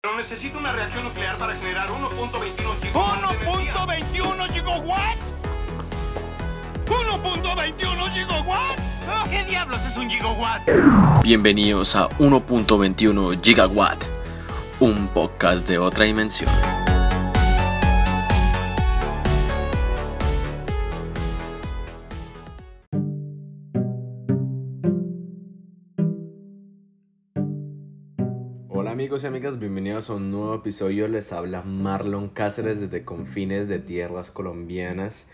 Pero necesito una reacción nuclear para generar 1.21 gigawatts. ¿1.21 gigawatts? ¿1.21 gigawatts? ¿Qué diablos es un gigawatt? Bienvenidos a 1.21 Gigawatt, un podcast de otra dimensión. Amigos amigas, bienvenidos a un nuevo episodio. Les habla Marlon Cáceres desde confines de tierras colombianas.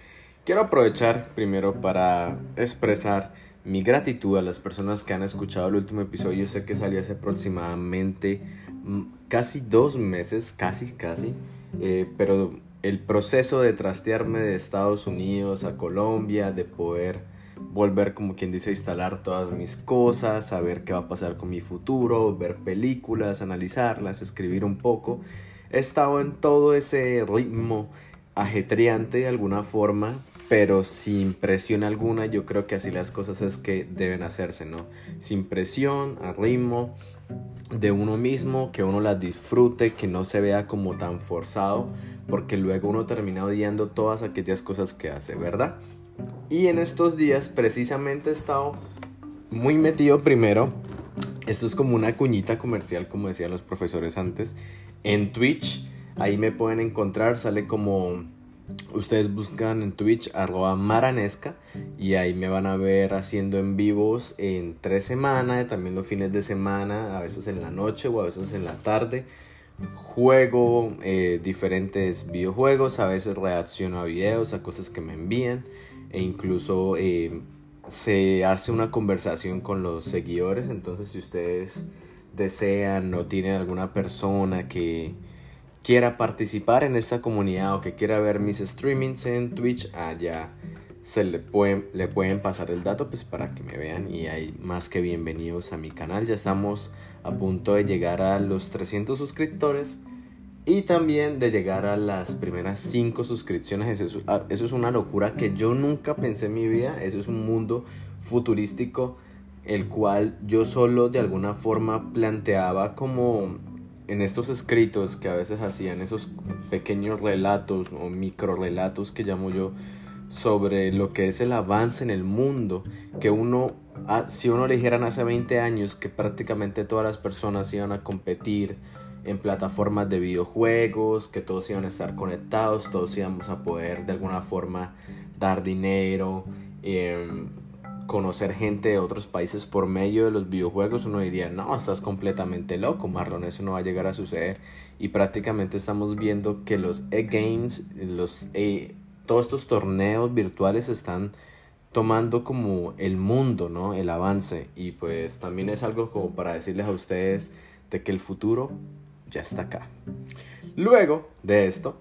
Quiero aprovechar primero para expresar mi gratitud a las personas que han escuchado el último episodio. Sé que salió hace aproximadamente mm, casi dos meses, casi, casi. Eh, pero el proceso de trastearme de Estados Unidos a Colombia, de poder volver como quien dice a instalar todas mis cosas, saber qué va a pasar con mi futuro, ver películas, analizarlas, escribir un poco. He estado en todo ese ritmo ajetreante de alguna forma, pero sin presión alguna. Yo creo que así las cosas es que deben hacerse, ¿no? Sin presión, a ritmo de uno mismo, que uno las disfrute, que no se vea como tan forzado, porque luego uno termina odiando todas aquellas cosas que hace, ¿verdad? Y en estos días precisamente he estado muy metido primero. Esto es como una cuñita comercial, como decían los profesores antes. En Twitch, ahí me pueden encontrar, sale como ustedes buscan en Twitch arroba maranesca y ahí me van a ver haciendo en vivos en tres semanas, también los fines de semana, a veces en la noche o a veces en la tarde. Juego eh, diferentes videojuegos, a veces reacciono a videos, a cosas que me envían e incluso eh, se hace una conversación con los seguidores. Entonces, si ustedes desean o tienen alguna persona que quiera participar en esta comunidad o que quiera ver mis streamings en Twitch, allá se le pueden, le pueden pasar el dato pues para que me vean y hay más que bienvenidos a mi canal. Ya estamos a punto de llegar a los 300 suscriptores y también de llegar a las primeras 5 suscripciones. Eso, ah, eso, es una locura que yo nunca pensé en mi vida. Eso es un mundo futurístico el cual yo solo de alguna forma planteaba como en estos escritos que a veces hacían esos pequeños relatos o micro relatos que llamo yo sobre lo que es el avance en el mundo que uno ah, si uno le dijeran hace 20 años que prácticamente todas las personas iban a competir en plataformas de videojuegos, que todos iban a estar conectados, todos íbamos a poder de alguna forma dar dinero, em, conocer gente de otros países por medio de los videojuegos, uno diría, no, estás completamente loco, Marlon, eso no va a llegar a suceder. Y prácticamente estamos viendo que los e-games, los e, todos estos torneos virtuales están tomando como el mundo, ¿no? El avance. Y pues también es algo como para decirles a ustedes de que el futuro ya está acá. Luego de esto,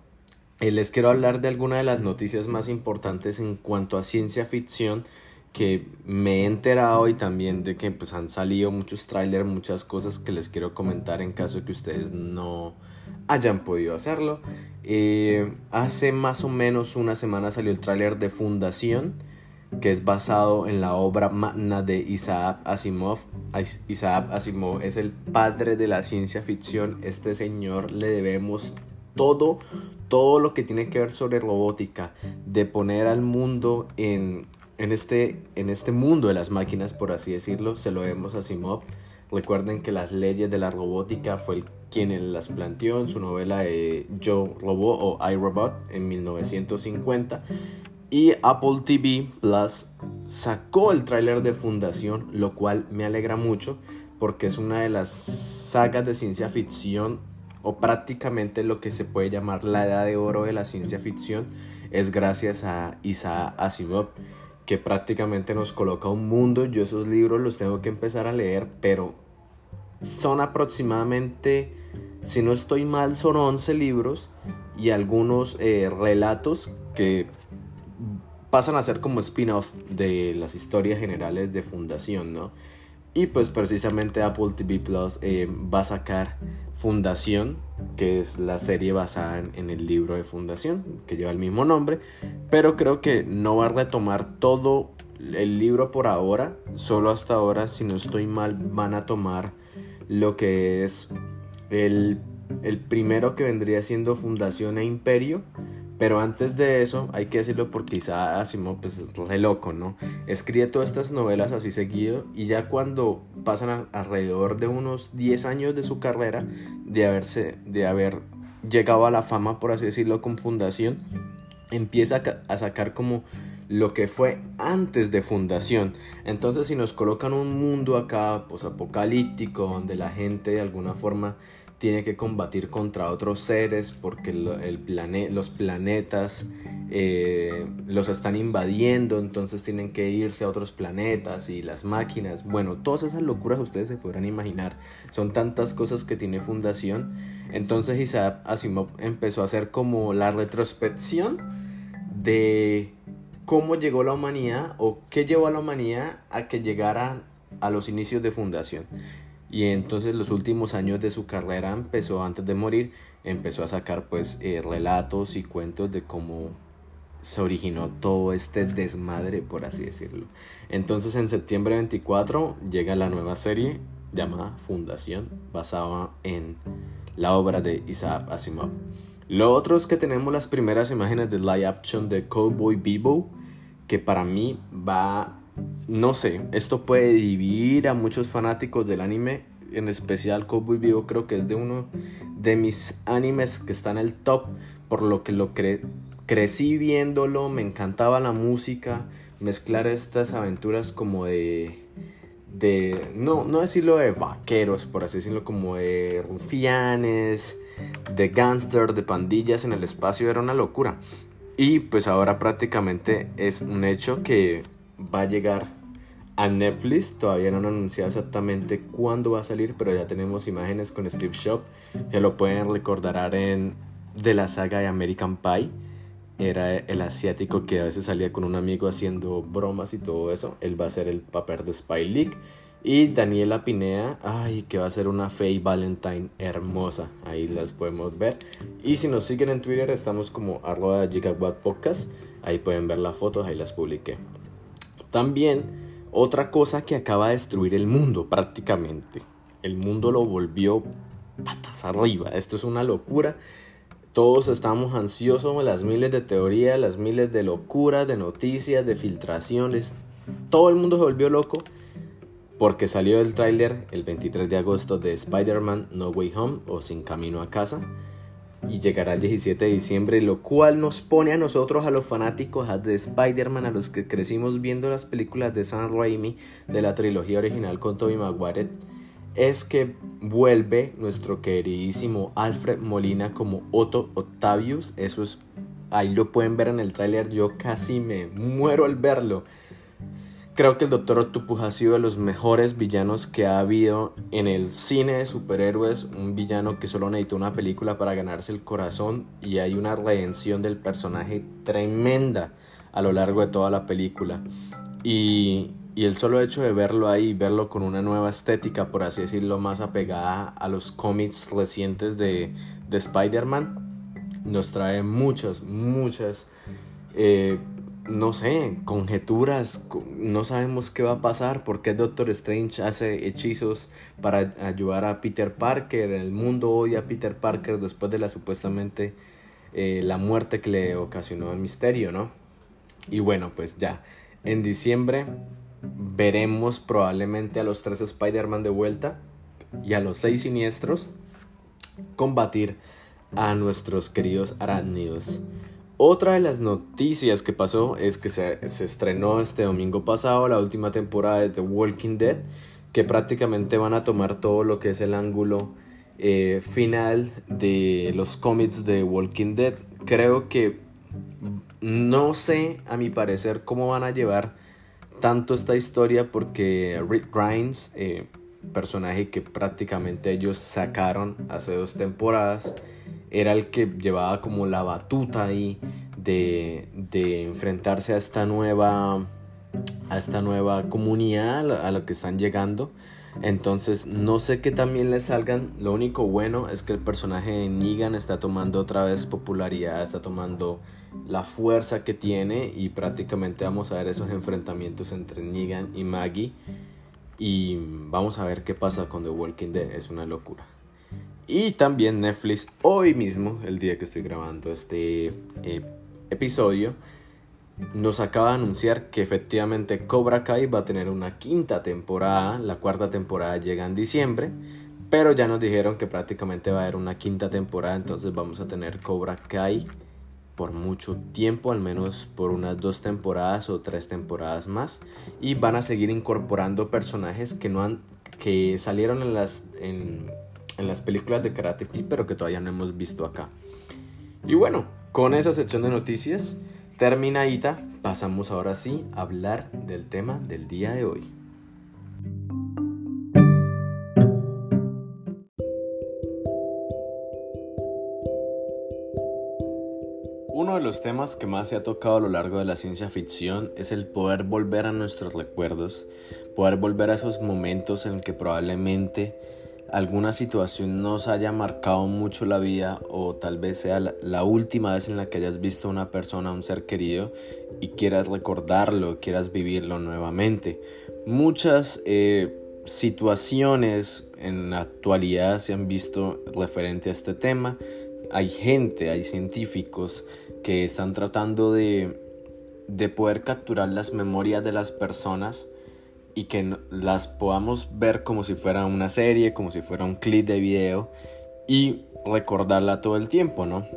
eh, les quiero hablar de alguna de las noticias más importantes en cuanto a ciencia ficción que me he enterado y también de que pues han salido muchos trailers, muchas cosas que les quiero comentar en caso que ustedes no hayan podido hacerlo. Eh, hace más o menos una semana salió el tráiler de Fundación que es basado en la obra magna de Isaac Asimov. Isaac Asimov es el padre de la ciencia ficción. Este señor le debemos todo, todo lo que tiene que ver sobre robótica, de poner al mundo en, en, este, en este mundo de las máquinas, por así decirlo, se lo debemos a Asimov. Recuerden que las leyes de la robótica fue quien las planteó en su novela Yo Robot o iRobot en 1950 y Apple TV Plus sacó el tráiler de Fundación, lo cual me alegra mucho porque es una de las sagas de ciencia ficción o prácticamente lo que se puede llamar la edad de oro de la ciencia ficción es gracias a Isaac Asimov que prácticamente nos coloca un mundo. Yo esos libros los tengo que empezar a leer, pero son aproximadamente, si no estoy mal, son 11 libros y algunos eh, relatos que pasan a ser como spin-off de las historias generales de Fundación, ¿no? Y pues precisamente Apple TV Plus eh, va a sacar Fundación, que es la serie basada en, el libro de Fundación, que lleva el mismo nombre, pero creo que no va a retomar todo el libro por ahora, solo hasta ahora, si no estoy mal, van a tomar lo que es el el primero que vendría siendo Fundación e Imperio. Pero antes de eso, hay que decirlo porque quizá Asimov pues, es re loco, ¿no? Escribe todas estas novelas así seguido y ya cuando pasan alrededor de unos 10 años de su carrera, de, haberse, de haber llegado a la fama, por así decirlo, con Fundación, empieza a sacar como lo que fue antes de fundación. Entonces si nos colocan un mundo acá posapocalíptico donde la gente de alguna forma tiene que combatir contra otros seres porque el los planetas eh, los están invadiendo, entonces tienen que irse a otros planetas y las máquinas. Bueno, todas esas locuras ustedes se podrán imaginar. Son tantas cosas que tiene Fundación. Entonces Isaac Asimov empezó a hacer como la retrospección de cómo llegó la humanidad o qué llevó a la humanidad a que llegara a los inicios de fundación. Y entonces los últimos años de su carrera empezó antes de morir, empezó a sacar pues eh, relatos y cuentos de cómo se originó todo este desmadre, por así decirlo. Entonces en septiembre 24 llega la nueva serie llamada Fundación, basada en la obra de Isaac Asimov. Lo otro es que tenemos las primeras imágenes de live action de Cowboy Bebop, que para mí va, no sé, esto puede dividir a muchos fanáticos del anime, en especial Cowboy Bebop creo que es de uno de mis animes que está en el top, por lo que lo crecí viéndolo, me encantaba la música, mezclar estas aventuras como de de no no decirlo de vaqueros por así decirlo como de rufianes de gángster, de pandillas en el espacio era una locura. Y pues ahora prácticamente es un hecho que va a llegar a Netflix. Todavía no han anunciado exactamente cuándo va a salir, pero ya tenemos imágenes con Steve Shop que lo pueden recordar en de la saga de American Pie. Era el asiático que a veces salía con un amigo haciendo bromas y todo eso. Él va a ser el papel de Spy League. Y Daniela Pinea, ay, que va a ser una Faye Valentine hermosa. Ahí las podemos ver. Y si nos siguen en Twitter, estamos como arroba gigawatt podcast. Ahí pueden ver las fotos, ahí las publiqué. También, otra cosa que acaba de destruir el mundo prácticamente. El mundo lo volvió patas arriba. Esto es una locura. Todos estamos ansiosos, las miles de teorías, las miles de locuras, de noticias, de filtraciones. Todo el mundo se volvió loco porque salió el tráiler el 23 de agosto de Spider-Man No Way Home o Sin Camino a Casa y llegará el 17 de diciembre, lo cual nos pone a nosotros, a los fanáticos de Spider-Man, a los que crecimos viendo las películas de Sam Raimi de la trilogía original con Tobey Maguire, es que vuelve nuestro queridísimo Alfred Molina como Otto Octavius. Eso es, ahí lo pueden ver en el tráiler, yo casi me muero al verlo. Creo que el Doctor Octopus ha sido de los mejores villanos que ha habido en el cine de superhéroes. Un villano que solo necesitó una película para ganarse el corazón y hay una redención del personaje tremenda a lo largo de toda la película. Y, el solo hecho de verlo ahí, verlo con una nueva estética, por así decirlo, más apegada a los cómics recientes de, de Spider-Man, nos trae muchas, muchas... Eh, no sé, conjeturas, no sabemos qué va a pasar, porque Doctor Strange hace hechizos para ayudar a Peter Parker, el mundo odia a Peter Parker después de la supuestamente eh, la muerte que le ocasionó el misterio, ¿no? Y bueno, pues ya, en diciembre veremos probablemente a los tres Spider-Man de vuelta y a los seis siniestros combatir a nuestros queridos arácnidos. Otra de las noticias que pasó es que se, estrenó este domingo pasado la última temporada de The Walking Dead, que prácticamente van a tomar todo lo que es el ángulo eh, final de los cómics de Walking Dead. Creo que no sé, a mi parecer, cómo van a llevar tanto esta historia porque Rick Grimes, eh, personaje que prácticamente ellos sacaron hace dos temporadas, era el que llevaba como la batuta ahí de, enfrentarse a esta nueva a esta nueva comunidad a la que están llegando. Entonces no sé qué también le salgan. Lo único bueno es que el personaje de Negan está tomando otra vez popularidad está tomando la fuerza que tiene y prácticamente vamos a ver esos enfrentamientos entre Negan y Maggie. Y vamos a ver qué pasa con The Walking Dead. Es una locura Y también Netflix hoy mismo, el día que estoy grabando este eh, episodio, nos acaba de anunciar que efectivamente Cobra Kai va a tener una quinta temporada. La cuarta temporada llega en diciembre. Pero ya nos dijeron que prácticamente va a haber una quinta temporada. Entonces vamos a tener Cobra Kai por mucho tiempo, al menos por unas dos temporadas o tres temporadas más. Y van a seguir incorporando personajes que no han. que salieron en las. En las películas de Karate Kid, pero que todavía no hemos visto acá. Y bueno, con esa sección de noticias terminadita, pasamos ahora sí a hablar del tema del día de hoy. Uno de los temas que más se ha tocado a lo largo de la ciencia ficción es el poder volver a nuestros recuerdos, poder volver a esos momentos en que probablemente alguna situación nos haya marcado mucho la vida o tal vez sea la, última vez en la que hayas visto a una persona, a un ser querido y quieras recordarlo, quieras vivirlo nuevamente. Muchas eh, situaciones en la actualidad se han visto referente a este tema. Hay gente, hay científicos que están tratando de, de poder capturar las memorias de las personas y que las podamos ver como si fuera una serie, como si fuera un clip de video y recordarla todo el tiempo, ¿no?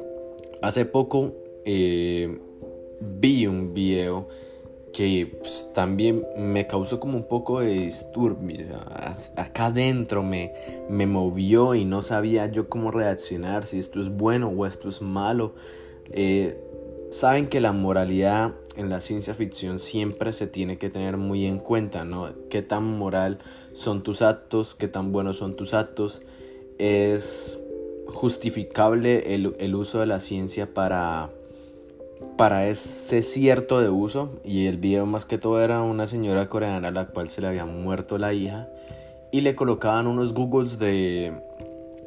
Hace poco eh, vi un video que pues, también me causó como un poco de disturbio. Acá adentro me, me movió y no sabía yo cómo reaccionar, si esto es bueno o esto es malo. Eh, saben que la moralidad en la ciencia ficción siempre se tiene que tener muy en cuenta, ¿no? Qué tan moral son tus actos, qué tan buenos son tus actos. Es justificable el, uso de la ciencia para, para ese cierto de uso. Y el video más que todo era una señora coreana a la cual se le había muerto la hija. Y le colocaban unos googles de,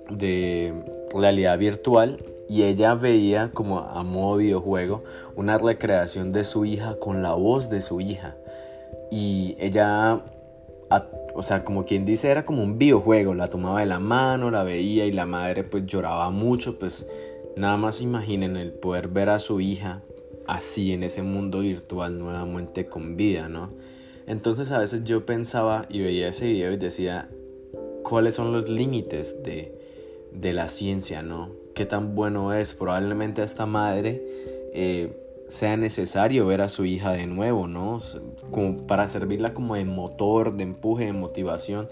de realidad virtual y ella veía como a modo videojuego una recreación de su hija con la voz de su hija. Y ella, o sea, como quien dice, era como un videojuego, la tomaba de la mano, la veía y la madre pues lloraba mucho, pues nada más imaginen el poder ver a su hija así en ese mundo virtual nuevamente con vida, ¿no? Entonces a veces yo pensaba y veía ese video y decía, ¿cuáles son los límites de, de la ciencia, ¿no? Qué tan bueno es. Probablemente a esta madre eh, sea necesario ver a su hija de nuevo, ¿no? Como para servirla como de motor, de empuje, de motivación.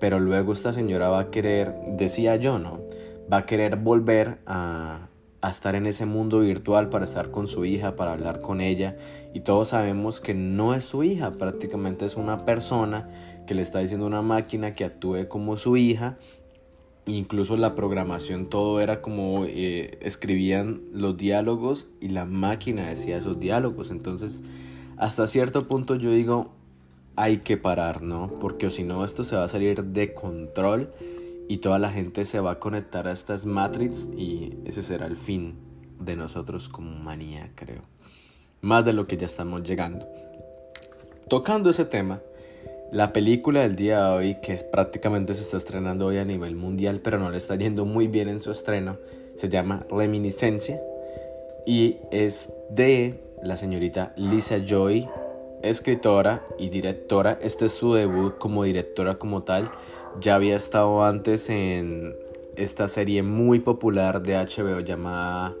Pero luego esta señora va a querer, decía yo, ¿no? Va a querer volver a, a estar en ese mundo virtual para estar con su hija, para hablar con ella. Y todos sabemos que no es su hija, prácticamente es una persona que le está diciendo una máquina que actúe como su hija incluso la programación todo era como eh, escribían los diálogos y la máquina decía esos diálogos. Entonces hasta cierto punto yo digo hay que parar no porque si no esto se va a salir de control y toda la gente se va a conectar a estas matrix y ese será el fin de nosotros como humanidad creo. Más de lo que ya estamos llegando. Tocando ese tema la película del día de hoy, que es, prácticamente se está estrenando hoy a nivel mundial, pero no le está yendo muy bien en su estreno, se llama Reminiscencia y es de la señorita Lisa Joy, escritora y directora. Este es su debut como directora como tal. Ya había estado antes en esta serie muy popular de HBO llamada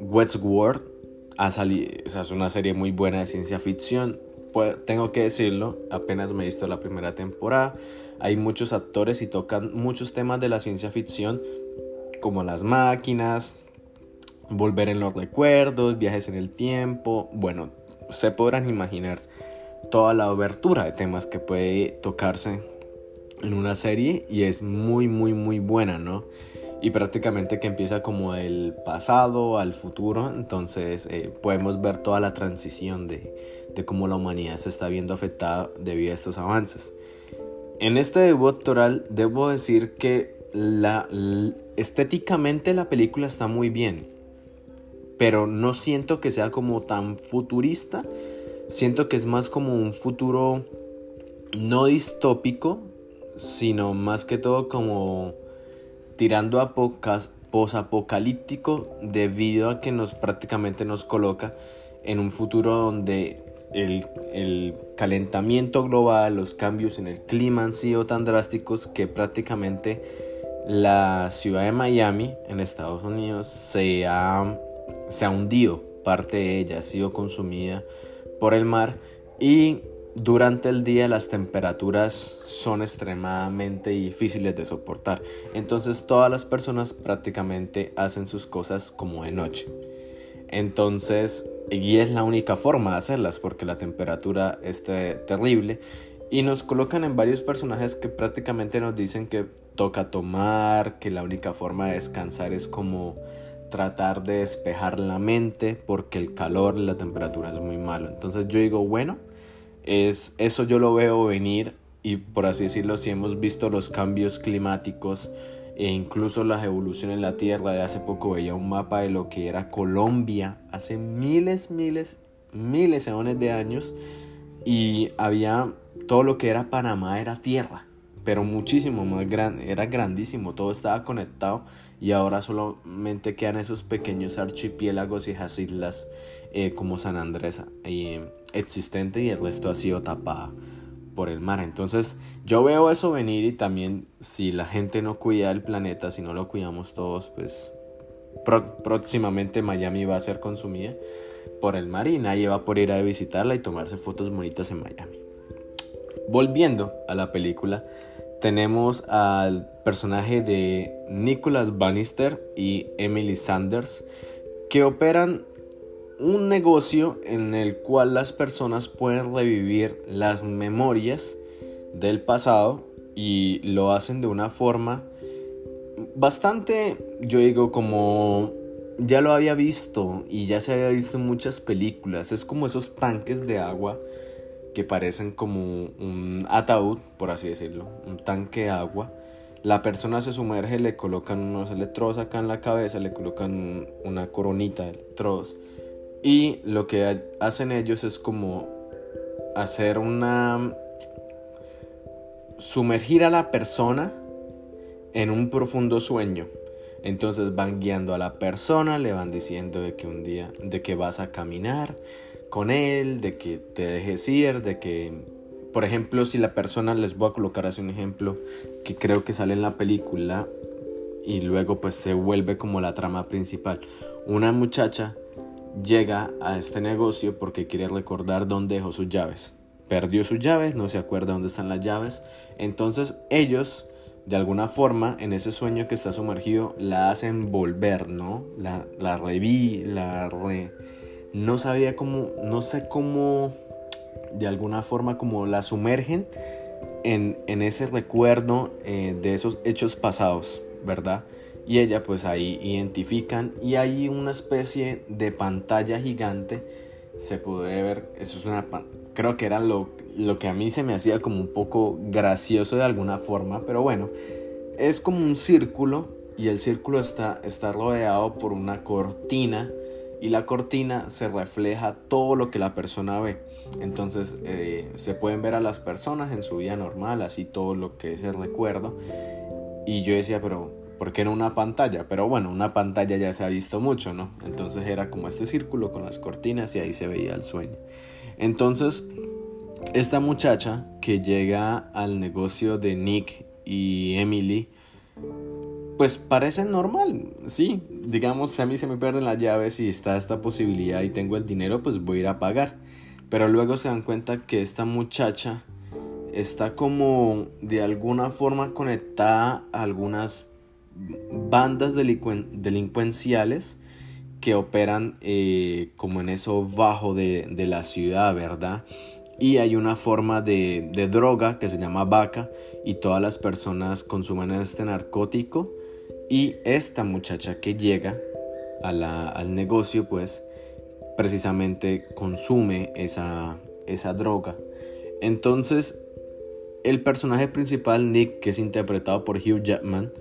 Westworld. Ha salido, es una serie muy buena de ciencia ficción tengo que decirlo, apenas me he visto la primera temporada. Hay muchos actores y tocan muchos temas de la ciencia ficción, como las máquinas, volver en los recuerdos, viajes en el tiempo. Bueno, se podrán imaginar toda la obertura de temas que puede tocarse en una serie y es muy, muy, muy buena, ¿no? y prácticamente que empieza como del pasado al futuro, entonces eh, podemos ver toda la transición de, de, cómo la humanidad se está viendo afectada debido a estos avances. En este debut doctoral debo decir que la, estéticamente la película está muy bien, pero no siento que sea como tan futurista, siento que es más como un futuro no distópico, sino más que todo como tirando a pocas posapocalíptico debido a que nos prácticamente nos coloca en un futuro donde el, calentamiento global, los cambios en el clima han sido tan drásticos que prácticamente la ciudad de Miami en Estados Unidos se ha, se ha hundido, parte de ella ha sido consumida por el mar y durante el día las temperaturas son extremadamente difíciles de soportar. Entonces todas las personas prácticamente hacen sus cosas como de noche. Entonces, y es la única forma de hacerlas porque la temperatura es terrible. Y nos colocan en varios personajes que prácticamente nos dicen que toca tomar, que la única forma de descansar es como tratar de despejar la mente porque el calor la temperatura es muy malo. Entonces yo digo, bueno, es, eso yo lo veo venir y por así decirlo, si hemos visto los cambios climáticos e incluso las evoluciones en la Tierra, de hace poco veía un mapa de lo que era Colombia hace miles, miles, miles, de años y había todo lo que era Panamá era tierra, pero muchísimo más grande, era grandísimo, todo estaba conectado y ahora solamente quedan esos pequeños archipiélagos y esas islas eh, como San Andrés eh, existente y el resto ha sido tapada por el mar. Entonces yo veo eso venir y también si la gente no cuida el planeta, si no lo cuidamos todos, pues próximamente Miami va a ser consumida por el mar y nadie va a poder ir a visitarla y tomarse fotos bonitas en Miami. Volviendo a la película, tenemos al personaje de Nicholas Bannister y Emily Sanders que operan un negocio en el cual las personas pueden revivir las memorias del pasado y lo hacen de una forma bastante, yo digo, como ya lo había visto y ya se había visto en muchas películas. Es como esos tanques de agua que parecen como un ataúd, por así decirlo, un tanque de agua. La persona se sumerge, le colocan unos electrodos acá en la cabeza, le colocan una coronita de electrodos y lo que hacen ellos es como hacer una... sumergir a la persona en un profundo sueño. Entonces van guiando a la persona, le van diciendo de que un día, de que vas a caminar con él, de que te dejes ir, de que, por ejemplo, si la persona, les voy a colocar así un ejemplo que creo que sale en la película y luego pues se vuelve como la trama principal. Una muchacha llega a este negocio porque quiere recordar dónde dejó sus llaves. Perdió sus llaves, no se acuerda dónde están las llaves. Entonces ellos, de alguna forma, en ese sueño que está sumergido, la hacen volver, ¿no? La, la reví, la re... No sabía cómo, no sé cómo, de alguna forma, como la sumergen en, en ese recuerdo eh, de esos hechos pasados, ¿verdad? Y ella pues ahí identifican y hay una especie de pantalla gigante. Se puede ver eso es una creo que era lo, lo que a mí se me hacía como un poco gracioso de alguna forma pero bueno es como un círculo y el círculo está, está rodeado por una cortina y la cortina se refleja todo lo que la persona ve. Entonces eh, se pueden ver a las personas en su vida normal así todo lo que es el recuerdo. Y yo decía pero porque era una pantalla, pero bueno, una pantalla ya se ha visto mucho, ¿no? Entonces era como este círculo con las cortinas y ahí se veía el sueño. Entonces, esta muchacha que llega al negocio de Nick y Emily, pues parece normal, sí, digamos, a mí se me pierden las llaves y está esta posibilidad y tengo el dinero, pues voy a ir a pagar. Pero luego se dan cuenta que esta muchacha está como de alguna forma conectada a algunas bandas delincuenciales que operan eh, como en eso bajo de, la ciudad, ¿verdad? Y hay una forma de, droga que se llama vaca y todas las personas consumen este narcótico y esta muchacha que llega al negocio pues precisamente consume esa, esa droga. Entonces el personaje principal Nick que es interpretado por Hugh Jackman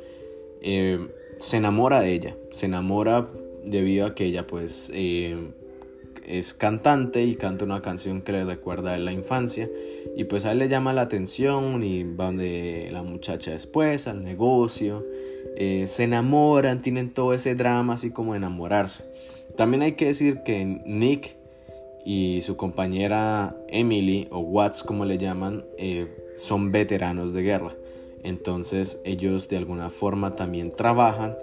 eh, se enamora de ella, se enamora debido a que ella pues eh, es cantante y canta una canción que le recuerda a la infancia y pues a él le llama la atención y va donde la muchacha después, al negocio, eh, se enamoran, tienen todo ese drama así como enamorarse. También hay que decir que Nick y su compañera Emily o Watts como le llaman son veteranos de guerra. Entonces ellos de alguna forma también trabajan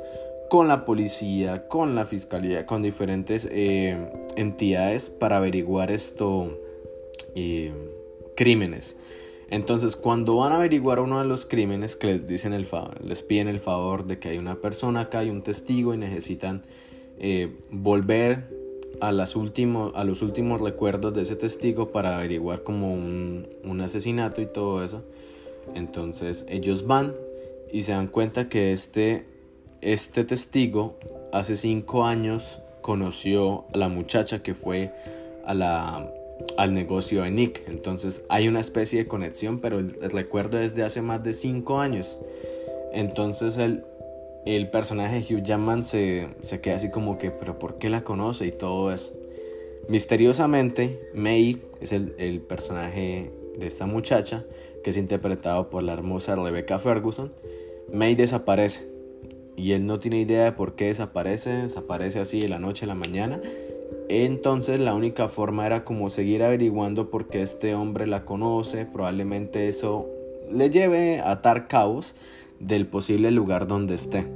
con la policía, con la fiscalía, con diferentes eh, entidades para averiguar esto, eh, crímenes. Entonces, cuando van a averiguar uno de los crímenes que les dicen el les piden el favor de que hay una persona acá, hay un testigo y necesitan eh, volver a, las a los últimos recuerdos de ese testigo para averiguar como un asesinato y todo eso. Entonces, ellos van y se dan cuenta que este este testigo hace cinco años conoció a la muchacha que fue a la, al negocio de Nick. Entonces hay una especie de conexión, pero el, recuerdo es de hace más de cinco años. Entonces el, el personaje de Hugh Jackman se, se queda así como que, pero ¿por qué la conoce? Y todo eso. Misteriosamente, May es el, el personaje de esta muchacha, que es interpretado por la hermosa Rebecca Ferguson. May desaparece y él no tiene idea de por qué desaparece, desaparece así de la noche a la mañana. Entonces la única forma era como seguir averiguando por qué este hombre la conoce, probablemente eso le lleve a atar cabos del posible lugar donde esté.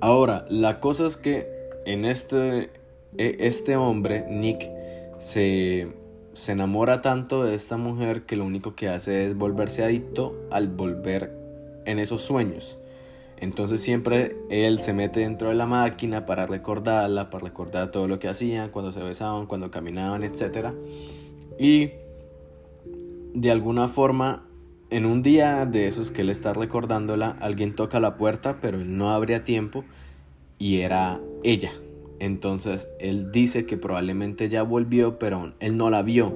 Ahora, la cosa es que en este, e, este hombre, Nick, se, se enamora tanto de esta mujer que lo único que hace es volverse adicto al volver en esos sueños. Entonces siempre él se mete dentro de la máquina para recordarla, para recordar todo lo que hacían, cuando se besaban, cuando caminaban, etc. Y de alguna forma, en un día de esos que él está recordándola, alguien toca la puerta, pero él no abría tiempo y era ella. Entonces él dice que probablemente ya volvió, pero él no la vio,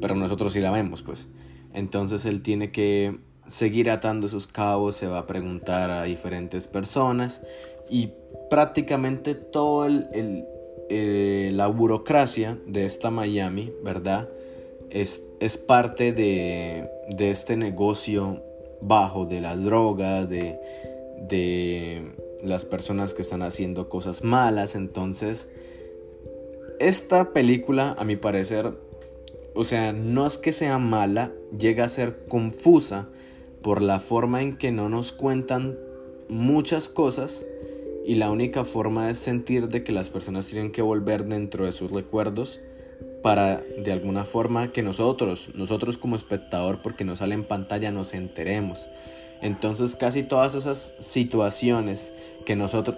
pero nosotros sí la vemos, pues. Entonces él tiene que seguir atando sus cabos, se va a preguntar a diferentes personas y prácticamente toda el, eh, la burocracia de esta Miami, ¿verdad? Es, es parte de, de, este negocio bajo de las drogas, de, de las personas que están haciendo cosas malas. Entonces, esta película, a mi parecer, o sea, no es que sea mala, llega a ser confusa por la forma en que no nos cuentan muchas cosas y la única forma es sentir de que las personas tienen que volver dentro de sus recuerdos para de alguna forma que nosotros, nosotros como espectador, porque no sale en pantalla, nos enteremos. Entonces casi todas esas situaciones que, nosotros,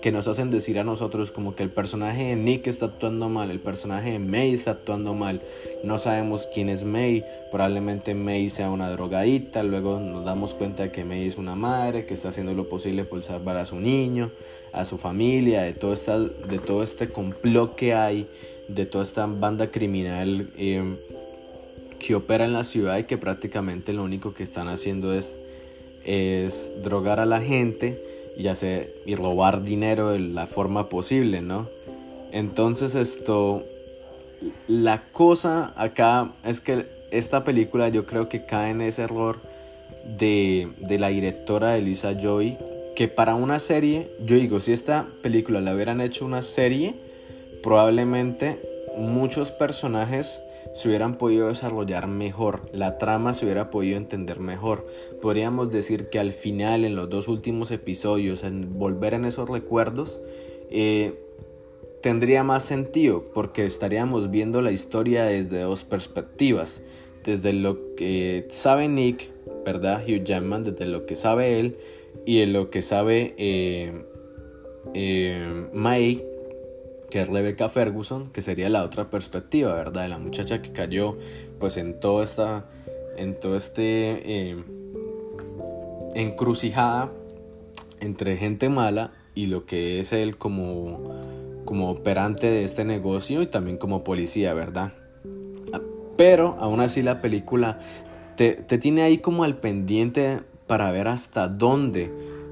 que nos hacen decir a nosotros como que el personaje de Nick está actuando mal, el personaje de May está actuando mal, no sabemos quién es May, probablemente May sea una drogadita, luego nos damos cuenta de que May es una madre que está haciendo lo posible por salvar a su niño, a su familia, de todo, esta, de todo este complot que hay, de toda esta banda criminal eh, que opera en la ciudad y que prácticamente lo único que están haciendo es, es drogar a la gente y, hacer, y robar dinero de la forma posible, ¿no? Entonces esto, la cosa acá es que esta película yo creo que cae en ese error de, de la directora Elisa Joy, que para una serie, yo digo, si esta película la hubieran hecho una serie, probablemente muchos personajes se hubieran podido desarrollar mejor, la trama se hubiera podido entender mejor. Podríamos decir que al final, en los dos últimos episodios, en volver en esos recuerdos, eh, tendría más sentido porque estaríamos viendo la historia desde dos perspectivas. Desde lo que sabe Nick, ¿verdad? Hugh Jackman, desde lo que sabe él y de lo que sabe eh, eh May que es Rebecca Ferguson, que sería la otra perspectiva, ¿verdad? De la muchacha que cayó pues en toda esta, en todo este eh, encrucijada entre gente mala y lo que es él como, como operante de este negocio y también como policía, ¿verdad? Pero aún así la película te, te tiene ahí como al pendiente para ver hasta dónde,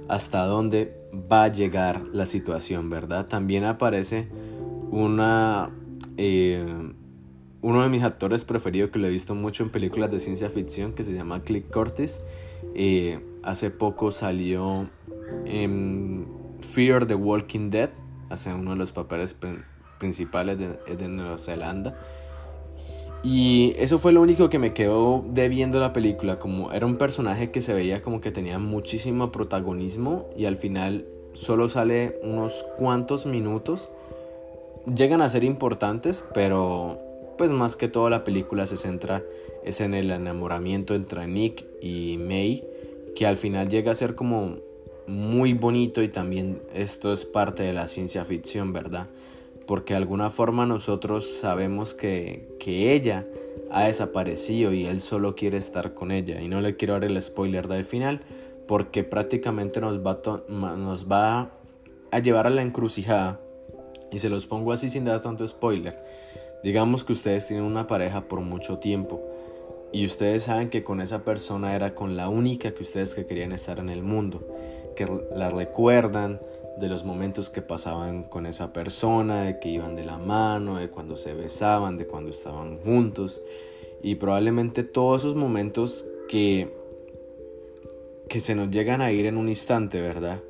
hasta dónde va a llegar la situación, ¿verdad? También aparece una, eh, uno de mis actores preferidos que lo he visto mucho en películas de ciencia ficción que se llama Click Curtis. Eh, hace poco salió en Fear the Walking Dead, hace uno de los papeles principales de, de Nueva Zelanda. Y eso fue lo único que me quedó de viendo la película, como era un personaje que se veía como que tenía muchísimo protagonismo y al final solo sale unos cuantos minutos. Llegan a ser importantes, pero pues más que todo la película se centra es en el enamoramiento entre Nick y May, que al final llega a ser como muy bonito y también esto es parte de la ciencia ficción, ¿verdad? Porque de alguna forma nosotros sabemos que, ella ha desaparecido y él solo quiere estar con ella. Y no le quiero dar el spoiler del final porque prácticamente nos va, nos va a llevar a la encrucijada. Y se los pongo así sin dar tanto spoiler. Digamos que ustedes tienen una pareja por mucho tiempo y ustedes saben que con esa persona era con la única que ustedes que querían estar en el mundo, que la recuerdan, de los momentos que pasaban con esa persona, de que iban de la mano, de cuando se besaban, de cuando estaban juntos y probablemente todos esos momentos que que se nos llegan a ir en un instante, ¿verdad?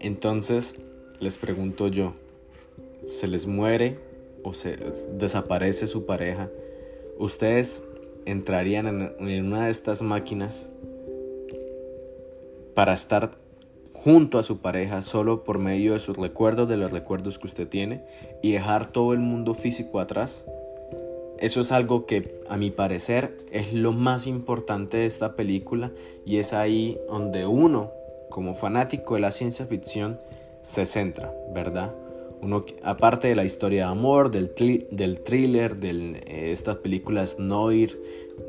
Entonces, les pregunto yo, ¿se les muere o se desaparece su pareja? ¿Ustedes entrarían en, una de estas máquinas para estar junto a su pareja solo por medio de sus recuerdos, de los recuerdos que usted tiene y dejar todo el mundo físico atrás. Eso es algo que a mi parecer es lo más importante de esta película y es ahí donde uno como fanático de la ciencia ficción se centra, ¿verdad? Uno, aparte de la historia de amor, del, del thriller, de eh, estas películas noir,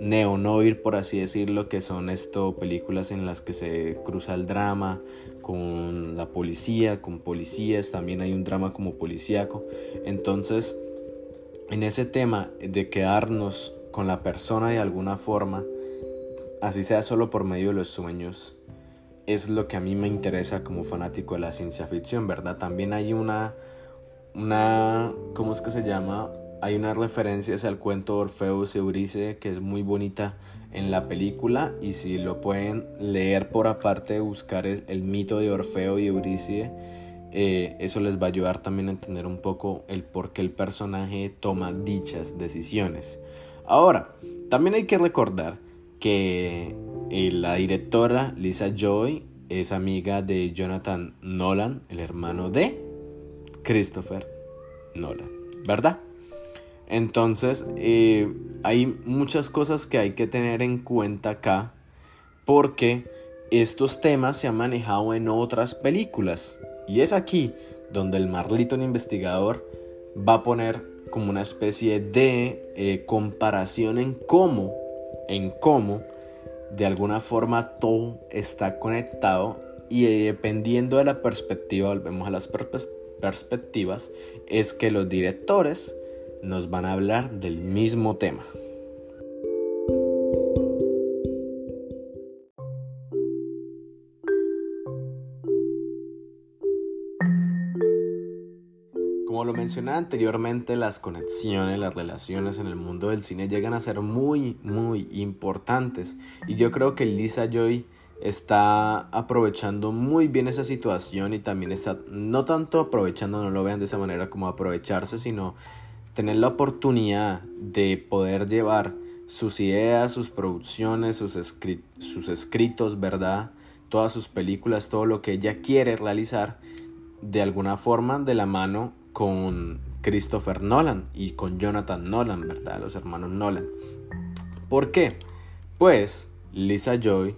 neo-noir, por así decirlo, que son esto películas en las que se cruza el drama con la policía, con policías, también hay un drama como policíaco. Entonces, en ese tema de quedarnos con la persona de alguna forma, así sea solo por medio de los sueños, es lo que a mí me interesa como fanático de la ciencia ficción, ¿verdad? También hay una, una, ¿cómo es que se llama? hay unas referencias al cuento Orfeus y Eurice que es muy bonita en la película y si lo pueden leer por aparte, buscar el, mito de Orfeo y Eurice, eh, eso les va a ayudar también a entender un poco el por qué el personaje toma dichas decisiones. Ahora, también hay que recordar que eh, la directora Lisa Joy es amiga de Jonathan Nolan, el hermano de Christopher Nolan, ¿verdad? Entonces, eh, hay muchas cosas que hay que tener en cuenta acá porque estos temas se han manejado en otras películas. Y es aquí donde el Marlito investigador va a poner como una especie de eh, comparación en cómo, en cómo de alguna forma todo está conectado y eh, dependiendo de la perspectiva, volvemos a las perspectivas, es que los directores nos van a hablar del mismo tema. Como lo mencioné anteriormente, las conexiones, las relaciones en el mundo del cine llegan a ser muy, muy importantes. Y yo creo que Lisa Joy está aprovechando muy bien esa situación y también está, no tanto aprovechando, no lo vean de esa manera como aprovecharse, sino tener la oportunidad de poder llevar sus ideas, sus producciones, sus, sus escritos, ¿verdad? Todas sus películas, todo lo que ella quiere realizar, de alguna forma de la mano con Christopher Nolan y con Jonathan Nolan, ¿verdad? Los hermanos Nolan. ¿Por qué? Pues Lisa Joy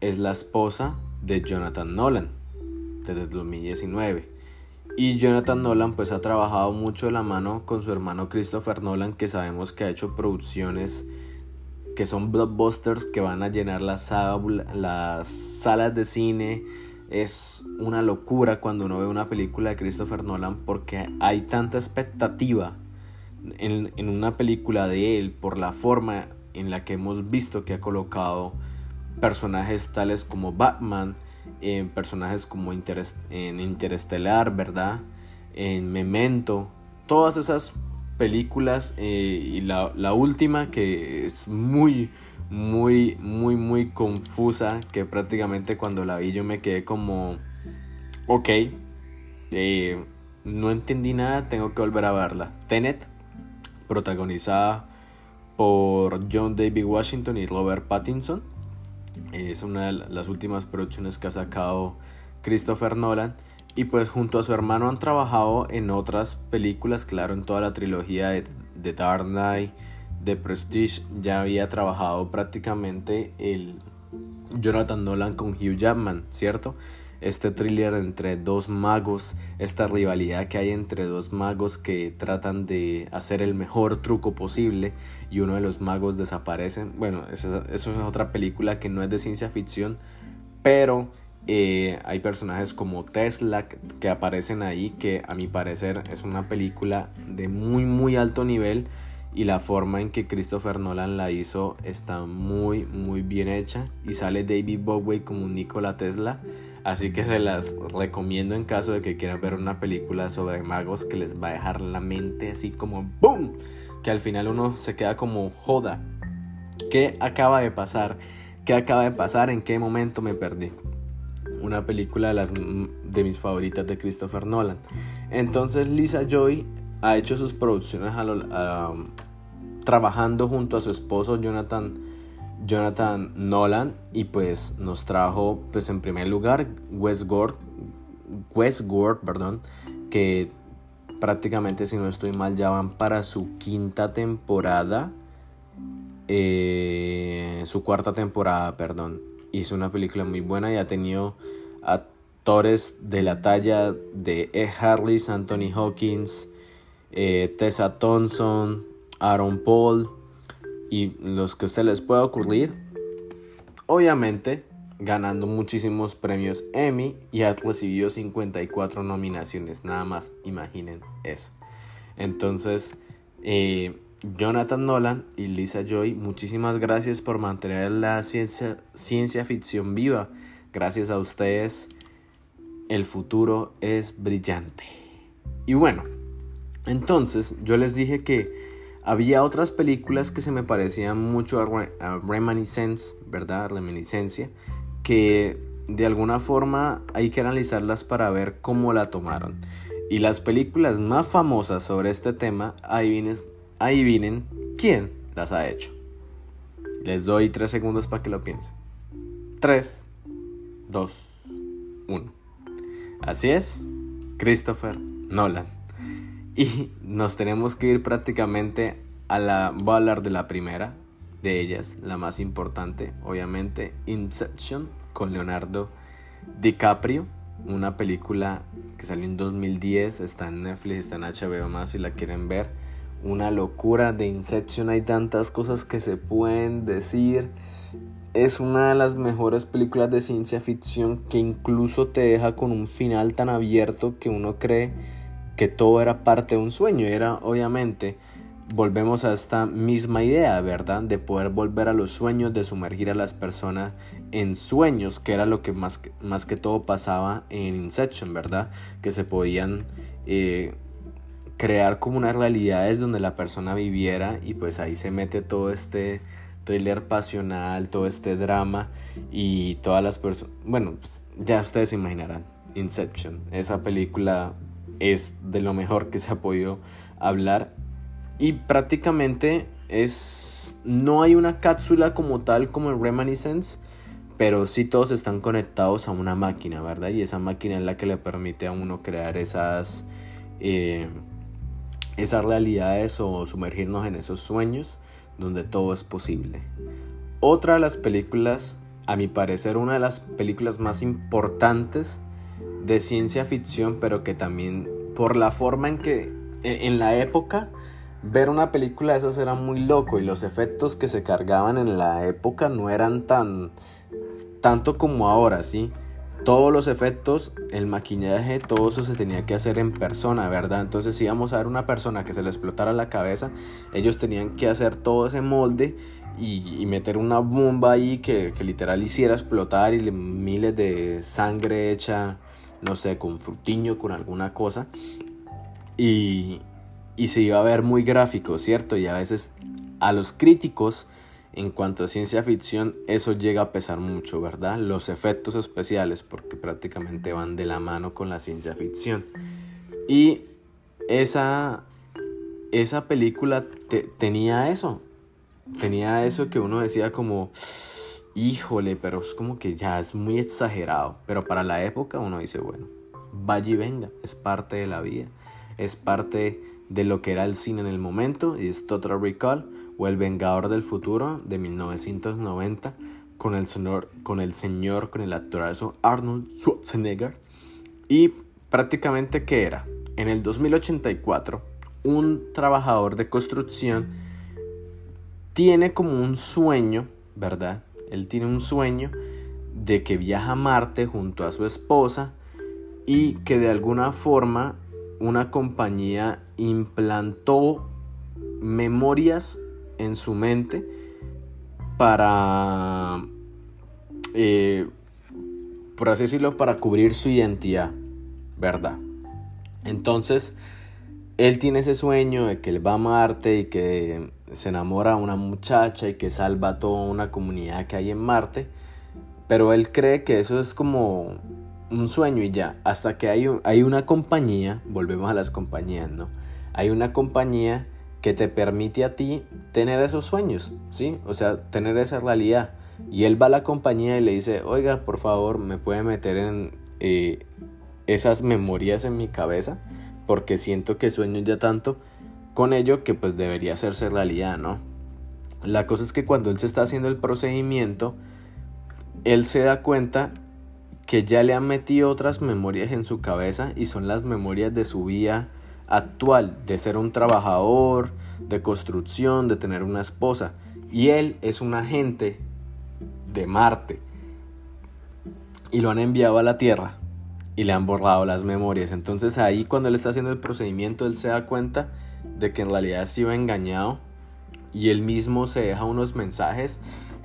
es la esposa de Jonathan Nolan desde 2019. Y Jonathan Nolan pues ha trabajado mucho de la mano con su hermano Christopher Nolan que sabemos que ha hecho producciones que son blockbusters que van a llenar las, las salas de cine. Es una locura cuando uno ve una película de Christopher Nolan porque hay tanta expectativa en una película de él por la forma en la que hemos visto que ha colocado personajes tales como Batman, en personajes como en Interestelar, ¿verdad? En Memento, todas esas películas eh, y la, la, última que es muy, muy, muy, muy confusa, que prácticamente cuando la vi yo me quedé como, ok, eh, no entendí nada, tengo que volver a verla. Tenet, protagonizada por John David Washington y Robert Pattinson. Es una de las últimas producciones que ha sacado Christopher Nolan. Y pues junto a su hermano han trabajado en otras películas, claro, en toda la trilogía de The Dark Knight, The Prestige. Ya había trabajado prácticamente el Jonathan Nolan con Hugh Jackman, ¿cierto? Este thriller entre dos magos, esta rivalidad que hay entre dos magos que tratan de hacer el mejor truco posible y uno de los magos desaparece. Bueno, eso, es otra película que no es de ciencia ficción, pero eh, hay personajes como Tesla que aparecen ahí que a mi parecer es una película de muy muy alto nivel y la forma en que Christopher Nolan la hizo está muy muy bien hecha y sale David Bowie como Nikola Tesla Así que se las recomiendo en caso de que quieran ver una película sobre magos que les va a dejar la mente así como ¡boom! Que al final uno se queda como joda. ¿Qué acaba de pasar? ¿Qué acaba de pasar? ¿En qué momento me perdí? Una película de, las, de mis favoritas de Christopher Nolan. Entonces Lisa Joy ha hecho sus producciones trabajando junto a su esposo Jonathan Jonathan Nolan y pues nos trajo pues en primer lugar Westworld, Westworld perdón, que prácticamente si no estoy mal ya van para su quinta temporada, eh, su cuarta temporada, perdón. Hizo una película muy buena y ha tenido actores de la talla de Ed Harris, Anthony Hawkins, eh, Tessa Thompson, Aaron Paul, y los que a usted les pueda ocurrir. Obviamente, ganando muchísimos premios Emmy y ha recibido 54 nominaciones, nada más, imaginen eso. Entonces, eh, Jonathan Nolan y Lisa Joy, muchísimas gracias por mantener la ciencia, ciencia ficción viva. Gracias a ustedes, el futuro es brillante. Y bueno, entonces yo les dije que había otras películas que se me parecían mucho a, Reminiscence, ¿verdad? Reminiscencia, que de alguna forma hay que analizarlas para ver cómo la tomaron. Y las películas más famosas sobre este tema, ahí vienen quién las ha hecho. Les doy tres segundos para que lo piensen. 3, 2, 1. Así es, Christopher Nolan. Y nos tenemos que ir prácticamente a la... Voy a hablar de la primera de ellas, la más importante, obviamente, Inception con Leonardo DiCaprio. Una película que salió en 2010, está en Netflix, está en HBO más si la quieren ver. Una locura de Inception, hay tantas cosas que se pueden decir. Es una de las mejores películas de ciencia ficción que incluso te deja con un final tan abierto que uno cree que todo era parte de un sueño. Era obviamente, volvemos a esta misma idea, ¿verdad? De poder volver a los sueños, de sumergir a las personas en sueños, que era lo que más, más que todo pasaba en Inception, ¿verdad? Que se podían eh, crear como unas realidades donde la persona viviera y pues ahí se mete todo este thriller pasional, todo este drama y todas las personas, bueno, pues, ya ustedes imaginarán, Inception, esa película es de lo mejor que se ha podido hablar. Y prácticamente es no hay una cápsula como tal como en Reminiscence pero sí todos están conectados a una máquina verdad y esa máquina es la que le permite a uno crear esas eh, esas realidades o sumergirnos en esos sueños donde todo es posible. Otra de las películas a mi parecer una de las películas más importantes de ciencia ficción, pero que también por la forma en que e, en la época ver una película de esas era muy loco y los efectos que se cargaban en la época no eran tan tanto como ahora, ¿sí? Todos los efectos, el maquillaje, todo eso se tenía que hacer en persona, ¿verdad? Entonces si íbamos a ver una persona que se le explotara la cabeza, ellos tenían que hacer todo ese molde y, meter una bomba ahí que, que literal hiciera explotar y miles de sangre hecha no sé, con frutiño, con alguna cosa. Y, y se iba a ver muy gráfico, ¿cierto? Y a veces a los críticos en cuanto a ciencia ficción, eso llega a pesar mucho, ¿verdad? Los efectos especiales, porque prácticamente van de la mano con la ciencia ficción. Y esa, esa película tenía eso, tenía eso que uno decía como, híjole, pero es como que ya es muy exagerado. Pero para la época uno dice, bueno, vaya y venga, es parte de la vida, es parte de lo que era el cine en el momento y es Total Recall o El Vengador del Futuro de 1990 con el señor, con el, señor, con el actorazo Arnold Schwarzenegger. Y prácticamente, ¿qué era? En el 2084, un trabajador de construcción tiene como un sueño, ¿verdad? Él tiene un sueño de que viaja a Marte junto a su esposa y que de alguna forma una compañía implantó memorias en su mente para, eh, por así decirlo, para cubrir su identidad, ¿verdad? Entonces, él tiene ese sueño de que él va a Marte y que se enamora a una muchacha y que salva a toda una comunidad que hay en Marte, pero él cree que eso es como un sueño y ya, hasta que hay, hay una compañía, volvemos a las compañías, ¿no? Hay una compañía que te permite a ti tener esos sueños, ¿sí? O sea, tener esa realidad. Y él va a la compañía y le dice, oiga, por favor, me puede meter en eh, esas memorias en mi cabeza, porque siento que sueño ya tanto con ello que pues debería hacerse realidad, ¿no? La cosa es que cuando él se está haciendo el procedimiento, él se da cuenta que ya le han metido otras memorias en su cabeza y son las memorias de su vida actual de ser un trabajador, de construcción, de tener una esposa. Y él es un agente de Marte. Y lo han enviado a la Tierra y le han borrado las memorias. Entonces ahí cuando él está haciendo el procedimiento, él se da cuenta de que en realidad ha sido engañado y él mismo se deja unos mensajes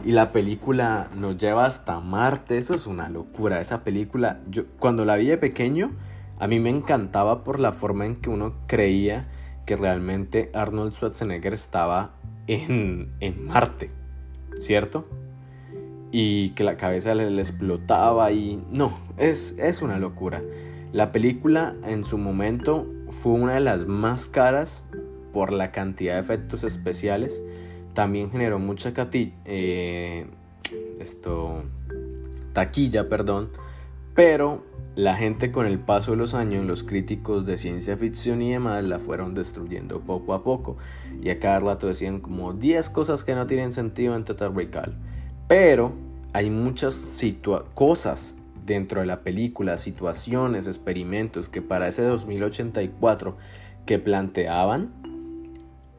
y la película nos lleva hasta Marte. Eso es una locura. Esa película, yo cuando la vi de pequeño, a mí me encantaba por la forma en que uno creía que realmente Arnold Schwarzenegger estaba en, Marte, ¿cierto? Y que la cabeza le, explotaba y no, es, es una locura. La película en su momento fue una de las más caras por la cantidad de efectos especiales. También generó mucha eh, esto, taquilla, perdón. Pero la gente con el paso de los años, los críticos de ciencia ficción y demás la fueron destruyendo poco a poco. Y a cada rato decían como 10 cosas que no tienen sentido en Total Recall. Pero hay muchas cosas dentro de la película, situaciones, experimentos que para ese 2084 que planteaban,